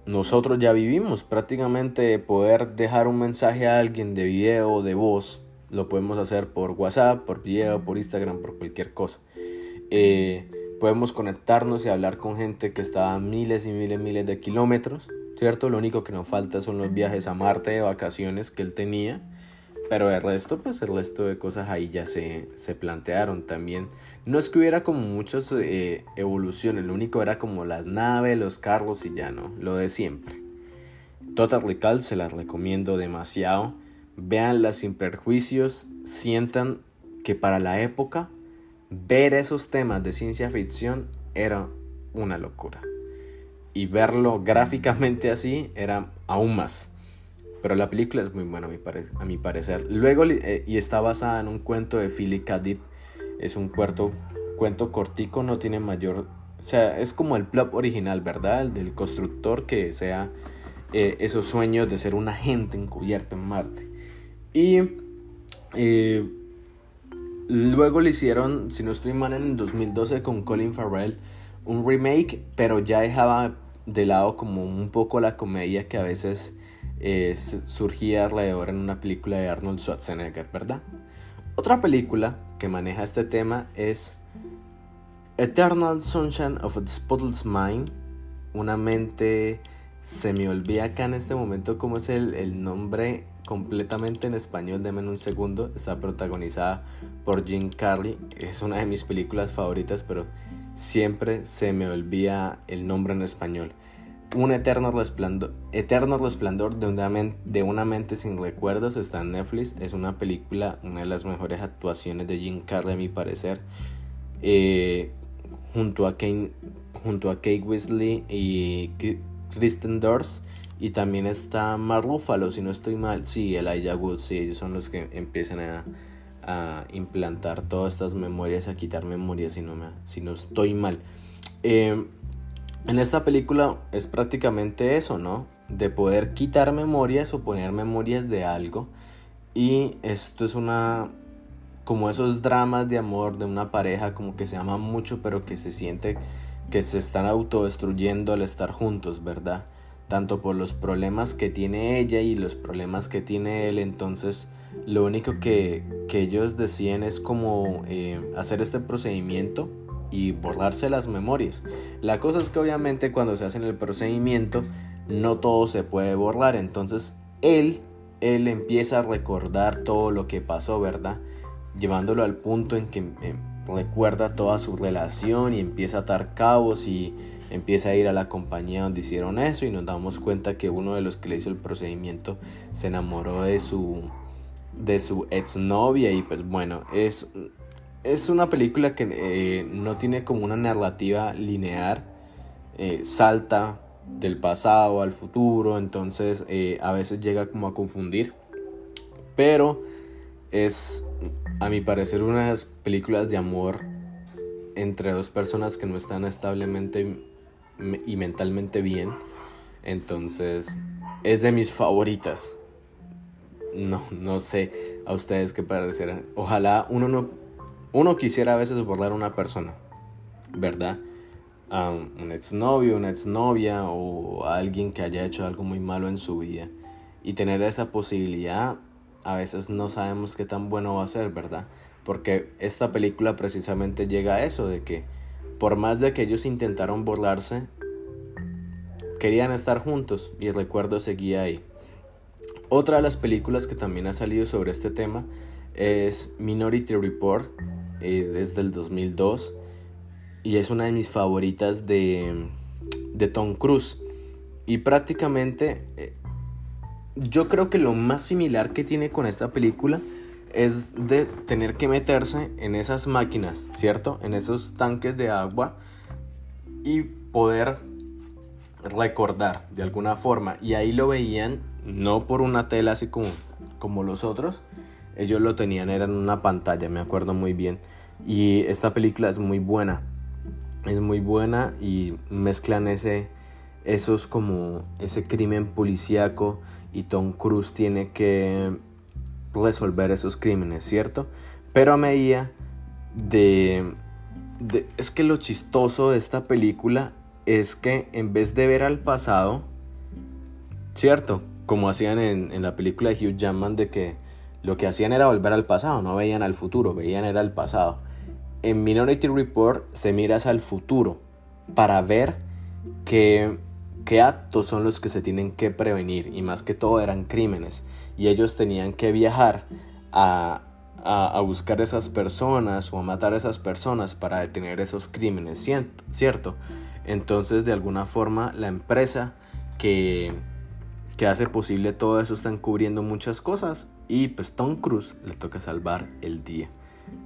nosotros ya vivimos prácticamente poder dejar un mensaje a alguien de video de voz lo podemos hacer por WhatsApp, por video, por Instagram, por cualquier cosa. Eh, podemos conectarnos y hablar con gente que está a miles y miles y miles de kilómetros, ¿cierto? Lo único que nos falta son los viajes a Marte de vacaciones que él tenía. Pero el resto, pues el resto de cosas ahí ya se, se plantearon también. No es que hubiera como muchas eh, evoluciones, lo único era como las naves, los carros y ya no, lo de siempre. Total Recall se las recomiendo demasiado véanla sin perjuicios, sientan que para la época ver esos temas de ciencia ficción era una locura. Y verlo gráficamente así era aún más. Pero la película es muy buena a mi, parecer. Luego, eh, y está basada en un cuento de Philip K. Es un cuento, cuento cortico, no tiene mayor... O sea, es como el plot original, ¿verdad? El del constructor que sea eh, esos sueños de ser un agente encubierto en Marte. Y eh, luego le hicieron, si no estoy mal, en el 2012 con Colin Farrell un remake, pero ya dejaba de lado como un poco la comedia que a veces eh, surgía alrededor en una película de Arnold Schwarzenegger, ¿verdad? Otra película que maneja este tema es Eternal Sunshine of a Spotless Mind, una mente se me olvida acá en este momento cómo es el, el nombre completamente en español, de un segundo. Está protagonizada por Jim Carrey. Es una de mis películas favoritas, pero siempre se me olvida el nombre en español. Un eterno resplandor, eterno resplandor de, una mente, sin recuerdos está en Netflix. Es una película, una de las mejores actuaciones de Jim Carrey a mi parecer. Eh, junto, a junto a Kate Weasley y Kristen Durst. Y también está Mark Ruffalo, si no estoy mal. Sí, Elijah Wood, sí, ellos son los que empiezan a, a implantar todas estas memorias, a quitar memorias si no, me, si no estoy mal. Eh, en esta película es prácticamente eso, ¿no? De poder quitar memorias o poner memorias de algo. Y esto es una... como esos dramas de amor de una pareja como que se ama mucho pero que se siente que se están autodestruyendo al estar juntos, ¿verdad? Tanto por los problemas que tiene ella y los problemas que tiene él. Entonces lo único que, que ellos deciden es como eh, hacer este procedimiento y borrarse las memorias. La cosa es que obviamente cuando se hace el procedimiento no todo se puede borrar, entonces él él empieza a recordar todo lo que pasó, ¿verdad? Llevándolo al punto en que recuerda toda su relación y empieza a atar cabos y empieza a ir a la compañía donde hicieron eso y nos damos cuenta que uno de los que le hizo el procedimiento se enamoró de su de su exnovia y pues bueno, es es una película que eh, no tiene como una narrativa lineal, eh, salta del pasado al futuro, entonces eh, a veces llega como a confundir, pero es a mi parecer una de las películas de amor entre dos personas que no están establemente y mentalmente bien, entonces es de mis favoritas. No, no sé a ustedes qué parecerán. Ojalá uno no uno quisiera a veces borrar a una persona, ¿verdad? A un exnovio, una exnovia o a alguien que haya hecho algo muy malo en su vida. Y tener esa posibilidad, a veces no sabemos qué tan bueno va a ser, ¿verdad? Porque esta película precisamente llega a eso, de que por más de que ellos intentaron borrarse, querían estar juntos y el recuerdo seguía ahí. Otra de las películas que también ha salido sobre este tema es Minority Report, desde el 2002 y es una de mis favoritas de, de Tom Cruise. Y prácticamente eh, yo creo que lo más similar que tiene con esta película es de tener que meterse en esas máquinas, ¿cierto? En esos tanques de agua y poder recordar de alguna forma. Y ahí lo veían no por una tela así como, como los otros, ellos lo tenían, era en una pantalla, me acuerdo muy bien. Y esta película es muy buena. Es muy buena y mezclan ese, esos como ese crimen policíaco y Tom Cruise tiene que resolver esos crímenes, ¿cierto? Pero a medida de, de, Es que lo chistoso de esta película es que en vez de ver al pasado, ¿cierto? Como hacían en, en la película de Hugh Jackman de que lo que hacían era volver al pasado, no veían al futuro, veían era el pasado. En Minority Report se mira hacia el futuro para ver qué, qué actos son los que se tienen que prevenir y más que todo eran crímenes y ellos tenían que viajar a, a, a, buscar esas personas o a matar a esas personas para detener esos crímenes, ¿cierto? Entonces de alguna forma la empresa que, que hace posible todo eso están cubriendo muchas cosas y pues Tom Cruise le toca salvar el día.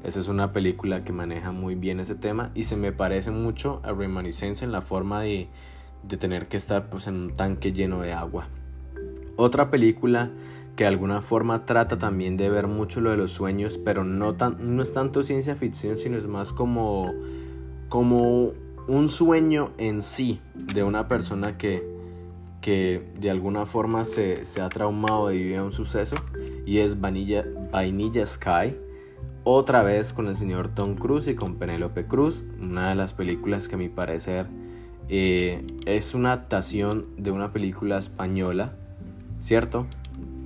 Esa es una película que maneja muy bien ese tema y se me parece mucho a Reminiscence en la forma de, de tener que estar pues, en un tanque lleno de agua. Otra película que de alguna forma trata también de ver mucho lo de los sueños, pero no, tan, no es tanto ciencia ficción, sino es más como, como un sueño en sí de una persona que, que de alguna forma se, se ha traumado de vivir un suceso y es Vanilla, Sky. Otra vez con el señor Tom Cruise y con Penélope Cruz, una de las películas que a mi parecer eh, es una adaptación de una película española, ¿cierto?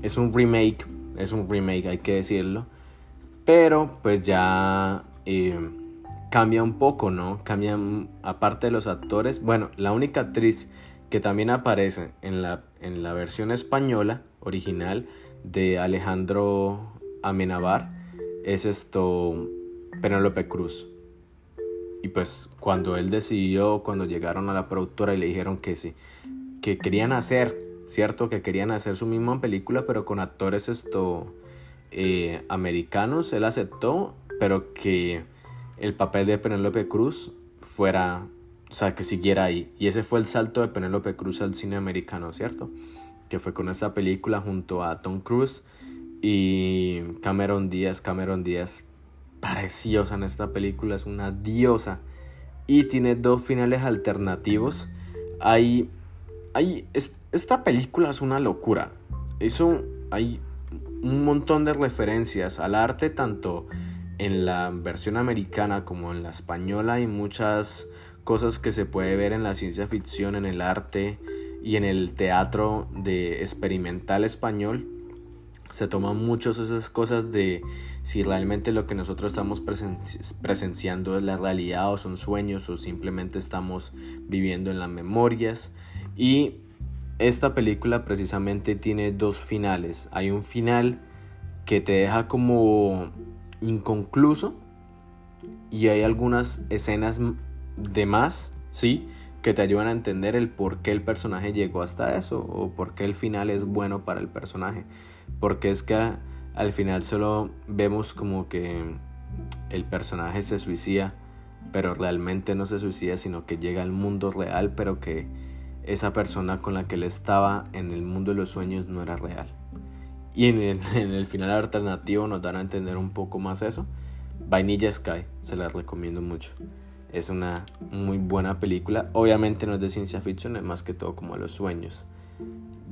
Es un remake, es un remake, hay que decirlo. Pero pues ya eh, cambia un poco, ¿no? Cambian, aparte de los actores, bueno, la única actriz que también aparece en la, en la versión española original de Alejandro Amenabar es esto Penélope Cruz. y pues cuando él decidió, cuando llegaron a la productora y le dijeron que sí, que querían hacer, ¿cierto? Que querían hacer su misma película, pero con actores esto eh, americanos, él aceptó, pero que el papel de Penélope Cruz fuera, o sea, que siguiera ahí. Y ese fue el salto de Penélope Cruz al cine americano, ¿cierto? Que fue con esta película junto a Tom Cruise y Cameron Díaz. Cameron Díaz preciosa en esta película, es una diosa. Y tiene dos finales alternativos. Hay, hay, esta película es una locura. Eso, hay un montón de referencias al arte, tanto en la versión americana como en la española. Hay muchas cosas que se puede ver en la ciencia ficción, en el arte y en el teatro de experimental español se toman muchas esas cosas de si realmente lo que nosotros estamos presenciando es la realidad o son sueños o simplemente estamos viviendo en las memorias. Y esta película precisamente tiene dos finales. Hay un final que te deja como inconcluso y hay algunas escenas de más, sí, que te ayudan a entender el por qué el personaje llegó hasta eso o por qué el final es bueno para el personaje. Porque es que al final solo vemos como que el personaje se suicida, pero realmente no se suicida, sino que llega al mundo real, pero que esa persona con la que él estaba en el mundo de los sueños no era real. Y en el, en el final alternativo nos dan a entender un poco más eso. Vainilla Sky, se la recomiendo mucho. Es una muy buena película. Obviamente no es de ciencia ficción, es más que todo como los sueños.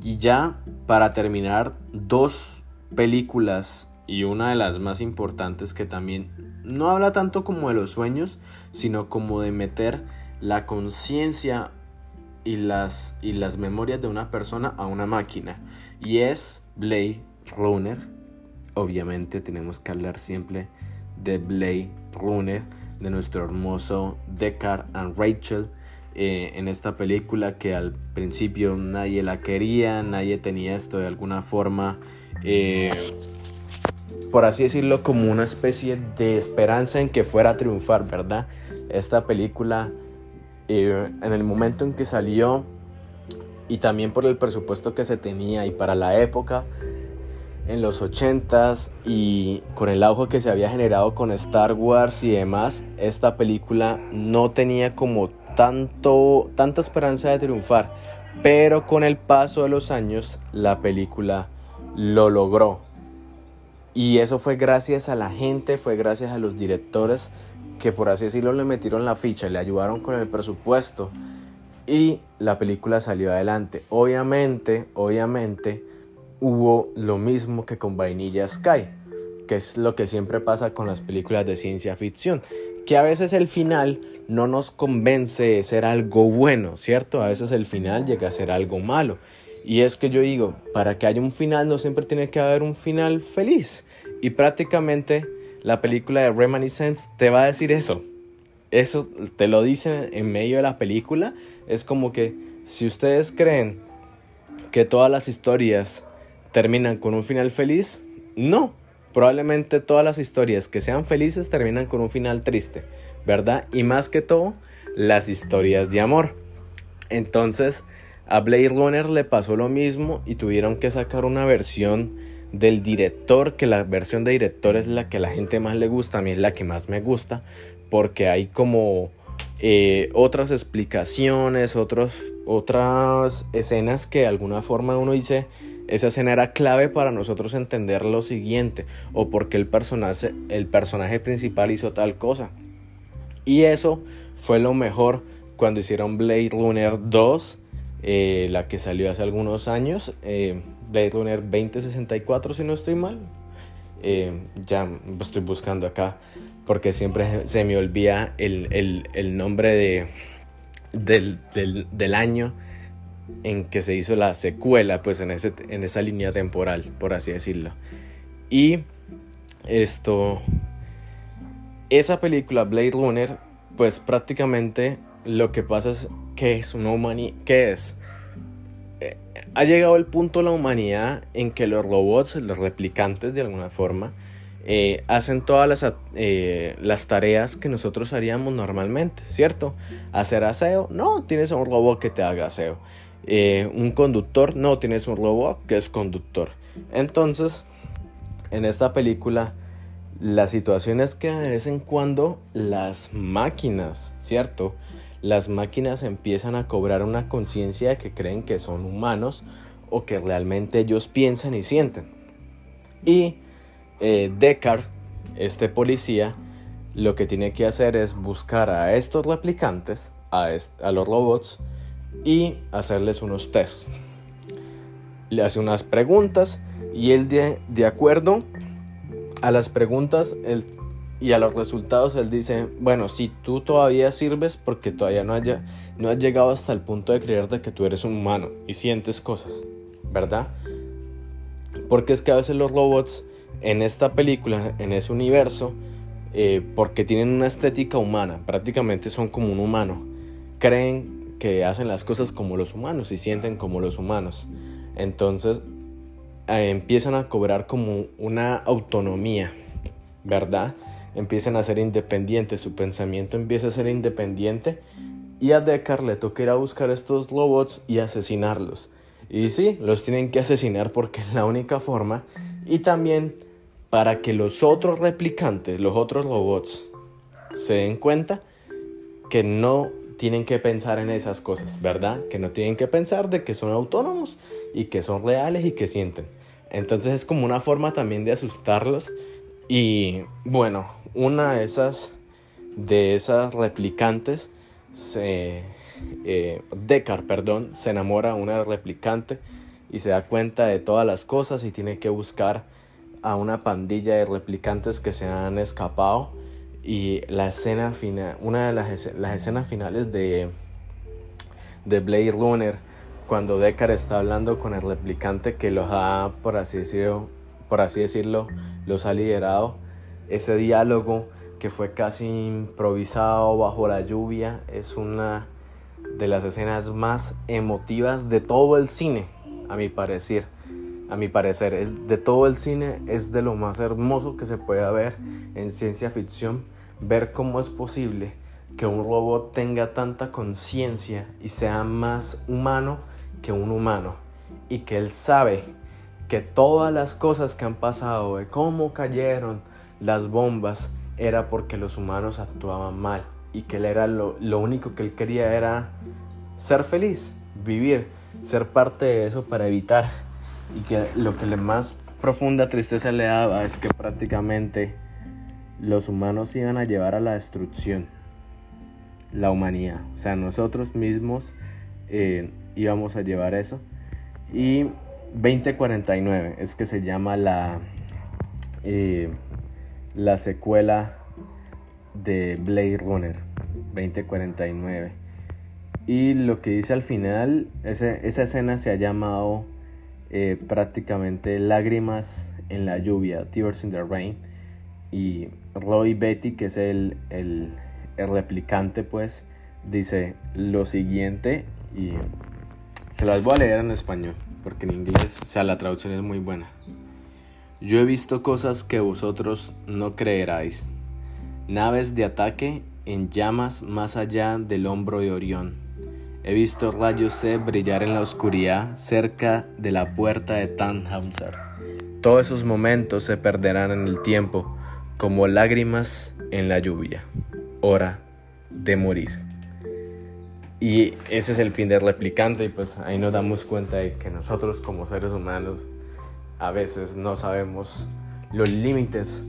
Y ya para terminar, dos películas y una de las más importantes que también no habla tanto como de los sueños, sino como de meter la conciencia y las, y las memorias de una persona a una máquina. Y es Blade Runner. Obviamente tenemos que hablar siempre de Blade Runner, de nuestro hermoso Deckard and Rachel, eh, en esta película que al principio nadie la quería, nadie tenía esto de alguna forma, eh, por así decirlo, como una especie de esperanza en que fuera a triunfar, ¿verdad? Esta película, eh, en el momento en que salió y también por el presupuesto que se tenía y para la época, en los 80s y con el auge que se había generado con Star Wars y demás, esta película no tenía como tanto, tanta esperanza de triunfar, pero con el paso de los años la película lo logró. Y eso fue gracias a la gente, fue gracias a los directores que por así decirlo le metieron la ficha, le ayudaron con el presupuesto y la película salió adelante. Obviamente, obviamente hubo lo mismo que con Vainilla Sky, que es lo que siempre pasa con las películas de ciencia ficción que a veces el final no nos convence de ser algo bueno, ¿cierto? A veces el final llega a ser algo malo. Y es que yo digo, para que haya un final no siempre tiene que haber un final feliz. Y prácticamente la película de Reminiscence te va a decir eso. Eso te lo dicen en medio de la película. Es como que si ustedes creen que todas las historias terminan con un final feliz, no probablemente todas las historias que sean felices terminan con un final triste, ¿verdad? Y más que todo, las historias de amor. Entonces, a Blade Runner le pasó lo mismo y tuvieron que sacar una versión del director, que la versión de director es la que a la gente más le gusta, a mí es la que más me gusta, porque hay como eh, otras explicaciones, otras escenas que de alguna forma uno dice, esa escena era clave para nosotros entender lo siguiente o por qué el personaje, el personaje principal hizo tal cosa. Y eso fue lo mejor cuando hicieron Blade Runner 2, eh, la que salió hace algunos años, eh, Blade Runner 2064 si no estoy mal. Eh, ya estoy buscando acá porque siempre se me olvida el, nombre de, del, del año en que se hizo la secuela, pues en, ese, en esa línea temporal, por así decirlo. Y esto, esa película Blade Runner, pues prácticamente lo que pasa es que es una humanidad, que es? Eh, ha llegado el punto la humanidad en que los robots, los replicantes de alguna forma, eh, hacen todas las, eh, las tareas que nosotros haríamos normalmente, ¿cierto? Hacer aseo, no, tienes un robot que te haga aseo. Eh, un conductor, no, tienes un robot que es conductor. Entonces, en esta película, la situación es que de vez en cuando las máquinas, ¿cierto? Las máquinas empiezan a cobrar una conciencia de que creen que son humanos o que realmente ellos piensan y sienten. Y eh, Deckard, este policía, lo que tiene que hacer es buscar a estos replicantes, a, a los robots, y hacerles unos tests. Le hace unas preguntas y él de, de acuerdo a las preguntas y a los resultados, él dice, bueno, si tú todavía sirves porque todavía no, haya, no has llegado hasta el punto de creerte que tú eres un humano y sientes cosas, ¿verdad? Porque es que a veces los robots en esta película, en ese universo, eh, porque tienen una estética humana, prácticamente son como un humano, creen que hacen las cosas como los humanos y sienten como los humanos. Entonces eh, empiezan a cobrar como una autonomía, ¿verdad? Empiezan a ser independientes, su pensamiento empieza a ser independiente y a Deckard le toca ir a buscar estos robots y asesinarlos. Y sí, los tienen que asesinar porque es la única forma. Y también para que los otros replicantes, los otros robots, se den cuenta que no tienen que pensar en esas cosas, ¿verdad? Que no tienen que pensar de que son autónomos y que son reales y que sienten. Entonces es como una forma también de asustarlos. Y bueno, una de esas, de esas replicantes, se, eh, perdón, se enamora de una replicante y se da cuenta de todas las cosas y tiene que buscar a una pandilla de replicantes que se han escapado y la escena final, una de las, las escenas finales de, de Blade Runner, cuando Deckard está hablando con el replicante que los ha, por así decirlo, por así decirlo, los ha liderado, ese diálogo que fue casi improvisado bajo la lluvia es una de las escenas más emotivas de todo el cine, a mi parecer a mi parecer. Es de todo el cine, es de lo más hermoso que se puede ver en ciencia ficción, ver cómo es posible que un robot tenga tanta conciencia y sea más humano que un humano y que él sabe que todas las cosas que han pasado, de cómo cayeron las bombas, era porque los humanos actuaban mal y que él era lo, lo único que él quería era ser feliz, vivir, ser parte de eso para evitar. Y que lo que le más profunda tristeza le daba es que prácticamente los humanos iban a llevar a la destrucción la humanidad. O sea, nosotros mismos eh, íbamos a llevar eso. Y 2049 es que se llama la, eh, la secuela de Blade Runner 2049. Y lo que dice al final, esa escena se ha llamado eh, prácticamente lágrimas en la lluvia, Tears in the Rain. Y Roy Betty, que es el, el, replicante, pues dice lo siguiente y se las voy a leer en español, porque en inglés, o sea, la traducción es muy buena. Yo he visto cosas que vosotros no creeráis. Naves de ataque en llamas más allá del hombro de Orión He visto rayos C brillar en la oscuridad cerca de la puerta de Tannhauser. Todos esos momentos se perderán en el tiempo como lágrimas en la lluvia. Hora de morir. Y ese es el fin del replicante y pues ahí nos damos cuenta de que nosotros como seres humanos a veces no sabemos los límites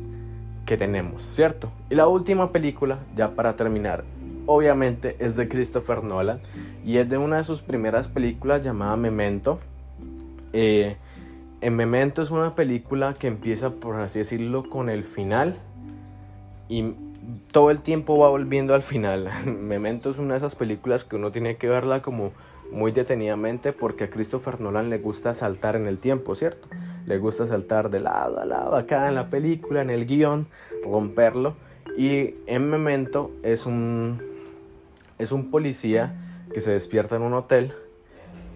que tenemos, ¿cierto? Y la última película, ya para terminar, obviamente es de Christopher Nolan y es de una de sus primeras películas llamada Memento. Eh, en Memento es una película que empieza, por así decirlo, con el final y todo el tiempo va volviendo al final. Memento es una de esas películas que uno tiene que verla como muy detenidamente porque a Christopher Nolan le gusta saltar en el tiempo, ¿cierto? Le gusta saltar de lado a lado acá en la película, en el guion, romperlo. Y en Memento es un es un policía que se despierta en un hotel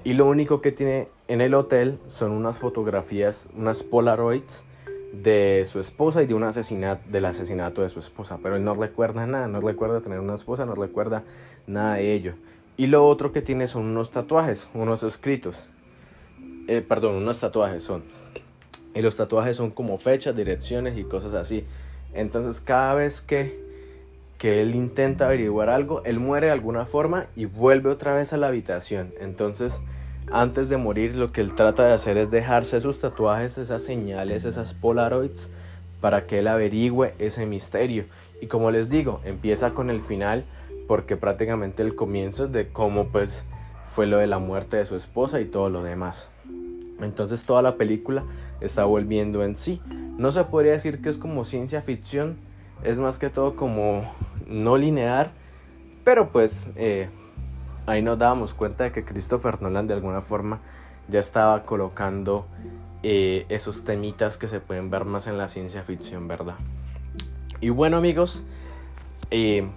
y lo único que tiene en el hotel son unas fotografías, unas Polaroids de su esposa y de un asesinato, del asesinato de su esposa, pero él no recuerda nada, no recuerda tener una esposa, no recuerda nada de ello. Y lo otro que tiene son unos tatuajes, unos escritos. Eh, perdón, unos tatuajes son. Y los tatuajes son como fechas, direcciones y cosas así. Entonces cada vez que, que él intenta averiguar algo, él muere de alguna forma y vuelve otra vez a la habitación. Entonces antes de morir lo que él trata de hacer es dejarse sus tatuajes, esas señales, esas polaroids, para que él averigüe ese misterio. Y como les digo, empieza con el final porque prácticamente el comienzo es de cómo pues fue lo de la muerte de su esposa y todo lo demás. Entonces toda la película está volviendo en sí. No se podría decir que es como ciencia ficción, es más que todo como no lineal, pero pues eh, ahí nos dábamos cuenta de que Christopher Nolan de alguna forma ya estaba colocando eh, esos temitas que se pueden ver más en la ciencia ficción, ¿verdad? Y bueno amigos, eh,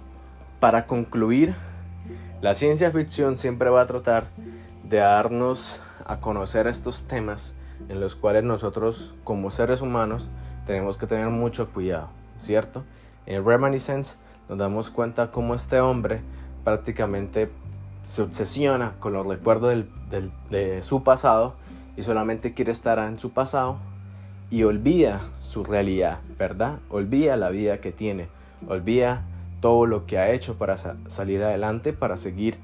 para concluir, la ciencia ficción siempre va a tratar de darnos a conocer estos temas en los cuales nosotros como seres humanos tenemos que tener mucho cuidado, ¿cierto? En Reminiscence nos damos cuenta cómo este hombre prácticamente se obsesiona con los recuerdos de su pasado y solamente quiere estar en su pasado y olvida su realidad, ¿verdad? Olvida la vida que tiene, olvida todo lo que ha hecho para salir adelante, para seguir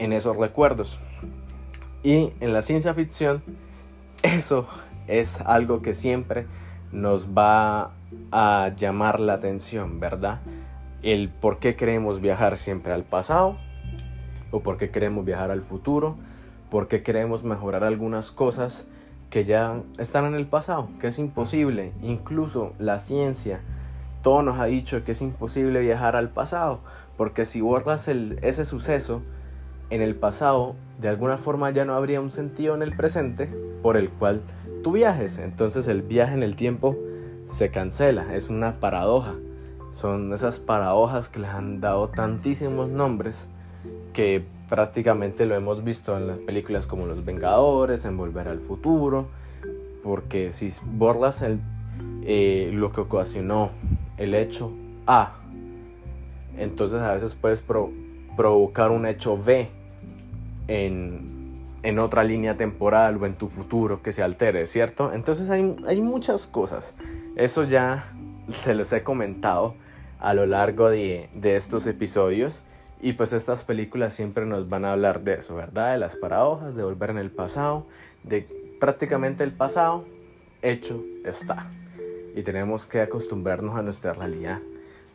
en esos recuerdos. Y en la ciencia ficción, eso es algo que siempre nos va a llamar la atención, ¿verdad? El por qué queremos viajar siempre al pasado o por qué queremos viajar al futuro, por qué queremos mejorar algunas cosas que ya están en el pasado, que es imposible. Incluso la ciencia, todo nos ha dicho que es imposible viajar al pasado, porque si borras ese suceso en el pasado, de alguna forma ya no habría un sentido en el presente por el cual tú viajes. Entonces el viaje en el tiempo se cancela, es una paradoja. Son esas paradojas que les han dado tantísimos nombres que prácticamente lo hemos visto en las películas como Los Vengadores, en Volver al Futuro, porque si borras el, eh, lo que ocasionó el hecho A, entonces a veces puedes provocar un hecho B en, en, otra línea temporal o en tu futuro que se altere, ¿cierto? Entonces hay, hay muchas cosas. Eso ya se los he comentado a lo largo de, de estos episodios. Y pues estas películas siempre nos van a hablar de eso, ¿verdad? De las paradojas, de volver en el pasado, de prácticamente el pasado hecho está. Y tenemos que acostumbrarnos a nuestra realidad,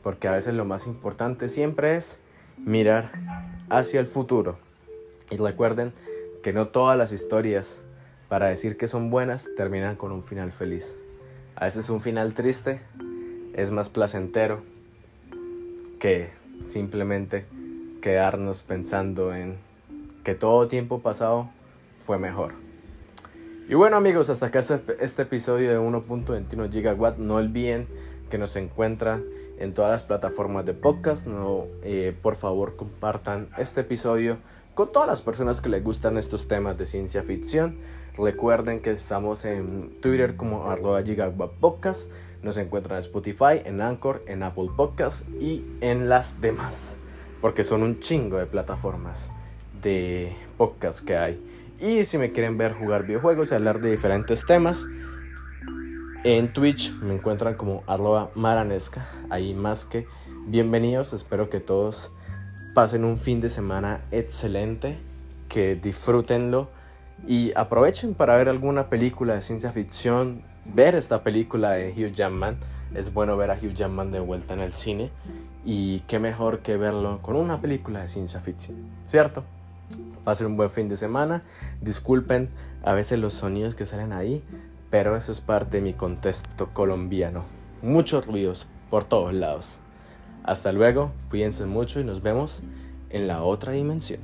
porque a veces lo más importante siempre es mirar hacia el futuro. Y recuerden que no todas las historias para decir que son buenas terminan con un final feliz. A veces un final triste es más placentero que simplemente quedarnos pensando en que todo tiempo pasado fue mejor. Y bueno amigos, hasta acá este, este episodio de 1.21 gigawatt. No olviden que nos encuentra en todas las plataformas de podcast. No, eh, por favor compartan este episodio con todas las personas que les gustan estos temas de ciencia ficción. Recuerden que estamos en Twitter como arroba gigawatt podcast. Nos encuentran en Spotify, en Anchor, en Apple Podcast y en las demás porque son un chingo de plataformas de podcast que hay. Y si me quieren ver jugar videojuegos y hablar de diferentes temas, en Twitch me encuentran como arroba maranesca. Ahí más que bienvenidos. Espero que todos pasen un fin de semana excelente, que disfrútenlo y aprovechen para ver alguna película de ciencia ficción, ver esta película de Hugh Jackman. Es bueno ver a Hugh Jackman de vuelta en el cine. Y qué mejor que verlo con una película de ciencia ficción, ¿cierto? Pasen un buen fin de semana. Disculpen a veces los sonidos que salen ahí, pero eso es parte de mi contexto colombiano. Muchos ruidos por todos lados. Hasta luego, cuídense mucho y nos vemos en la otra dimensión.